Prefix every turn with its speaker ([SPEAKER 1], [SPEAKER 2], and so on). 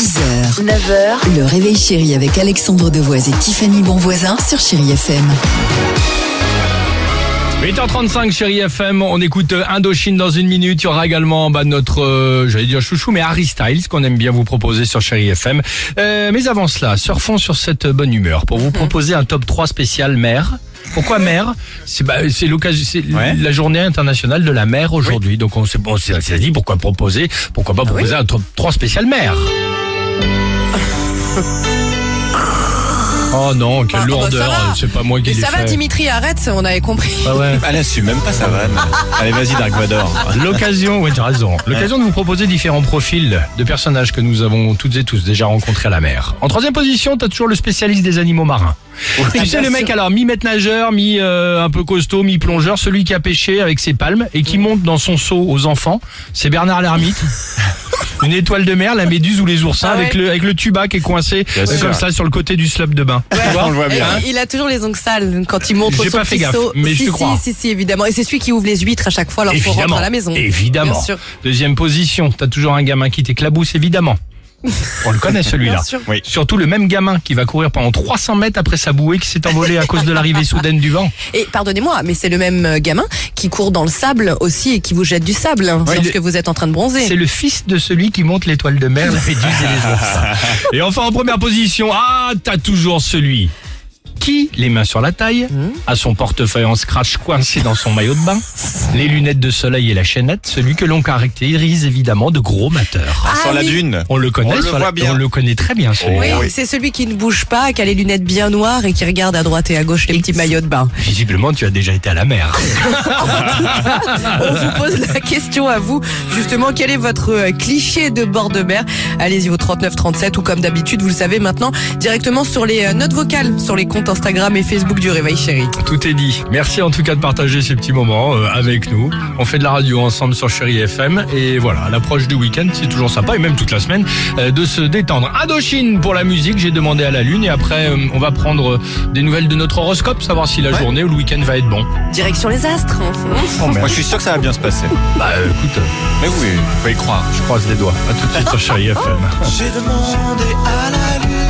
[SPEAKER 1] 6h, 9h, le réveil chéri avec Alexandre Devoise et Tiffany Bonvoisin sur Chéri FM.
[SPEAKER 2] 8h35 chérie FM, on écoute euh, Indochine dans une minute. Il y aura également bah, notre, euh, j'allais dire chouchou, mais Harry Styles qu'on aime bien vous proposer sur chérie FM. Euh, mais avant cela, surfons sur cette bonne humeur pour vous proposer un top 3 spécial mer. Pourquoi mer? C'est bah, c'est l'occasion, c'est
[SPEAKER 3] Ouais.
[SPEAKER 2] la journée internationale de la mer aujourd'hui. Donc on s'est bon, dit pourquoi proposer, pourquoi pas proposer un top 3 spécial mer. Oh non, quelle
[SPEAKER 4] Ah, bah,
[SPEAKER 2] lourdeur,
[SPEAKER 4] va.
[SPEAKER 2] c'est pas moi qui l'ai
[SPEAKER 4] ça va
[SPEAKER 2] fait.
[SPEAKER 4] Dimitri, arrête, on avait compris.
[SPEAKER 2] Ah ouais.
[SPEAKER 3] Elle assume même pas sa vanne. Allez, vas-y, Dark Vador.
[SPEAKER 2] L'occasion, oui, tu as raison. L'occasion de vous proposer différents profils de personnages que nous avons toutes et tous déjà rencontrés à la mer. En troisième position, t'as toujours le spécialiste des animaux marins. Tu sais, le mec, alors, nageur, mi euh, un peu costaud, mi-plongeur, celui qui a pêché avec ses palmes et qui monte dans son seau aux enfants, c'est Bernard l'ermite. Une étoile de mer, la méduse ou les oursins
[SPEAKER 4] Ah ouais.
[SPEAKER 2] avec le avec le tuba qui est coincé
[SPEAKER 3] Bien
[SPEAKER 2] euh,
[SPEAKER 3] sûr.
[SPEAKER 2] comme ça sur le côté du slop de bain. Tu vois
[SPEAKER 3] On le voit bien.
[SPEAKER 4] Et il a toujours les ongles sales quand il montre
[SPEAKER 2] J'ai
[SPEAKER 4] son
[SPEAKER 2] pas fait gaffe, mais je
[SPEAKER 4] si,
[SPEAKER 2] te
[SPEAKER 4] si,
[SPEAKER 2] crois.
[SPEAKER 4] Si, si, évidemment. Et c'est celui qui ouvre les huîtres à chaque fois lorsqu'on rentre à la maison.
[SPEAKER 2] Évidemment.
[SPEAKER 4] Bien sûr.
[SPEAKER 2] Deuxième position, t'as toujours un gamin qui t'éclabousse, évidemment. On le connaît celui-là.
[SPEAKER 3] Oui.
[SPEAKER 2] Surtout le même gamin qui va courir pendant 300 mètres après sa bouée qui s'est envolée à cause de l'arrivée soudaine du vent.
[SPEAKER 4] Et pardonnez-moi, mais c'est le même euh, gamin qui court dans le sable aussi et qui vous jette du sable hein,
[SPEAKER 2] Ouais,
[SPEAKER 4] lorsque
[SPEAKER 2] le-
[SPEAKER 4] vous êtes en train de bronzer.
[SPEAKER 2] C'est le fils de celui qui monte l'étoile de mer, la méduse et les oursins. Et enfin en première position, ah, t'as toujours celui qui, les mains sur la taille, a son portefeuille en scratch coincé dans son maillot de bain, les lunettes de soleil et la chaînette, celui que l'on caractérise évidemment de gros mateur.
[SPEAKER 4] Ah
[SPEAKER 3] Sur la dune.
[SPEAKER 2] On le connaît,
[SPEAKER 3] On le
[SPEAKER 2] la-
[SPEAKER 3] voit bien.
[SPEAKER 2] on le connaît très bien celui-là.
[SPEAKER 4] Oui, c'est celui qui ne bouge pas, qui a les lunettes bien noires et qui regarde à droite et à gauche les petits maillots de bain.
[SPEAKER 2] Visiblement, tu as déjà été à la mer.
[SPEAKER 4] On vous pose la question à vous, justement, quel est votre euh, cliché de bord de mer? Allez-y au 3937 ou comme d'habitude, vous le savez maintenant, directement sur les euh, notes vocales, sur les comptes Instagram et Facebook du Réveil Chéri.
[SPEAKER 2] Tout est dit. Merci en tout cas de partager ces petits moments euh, avec nous. On fait de la radio ensemble sur Chéri FM et voilà, à l'approche du week-end, c'est toujours sympa et même toute la semaine euh, de se détendre. Indochine pour la musique, j'ai demandé à la lune et après euh, on va prendre des nouvelles de notre horoscope, savoir si la journée ou le week-end va être bon.
[SPEAKER 4] Direction les astres.
[SPEAKER 3] Moi, je suis sûr que ça va bien se passer.
[SPEAKER 2] Bah euh, écoute,
[SPEAKER 3] Mais oui, faut y croire.
[SPEAKER 2] je croise les doigts. À tout de suite sur Chéri FM.
[SPEAKER 5] J'ai demandé à la lune.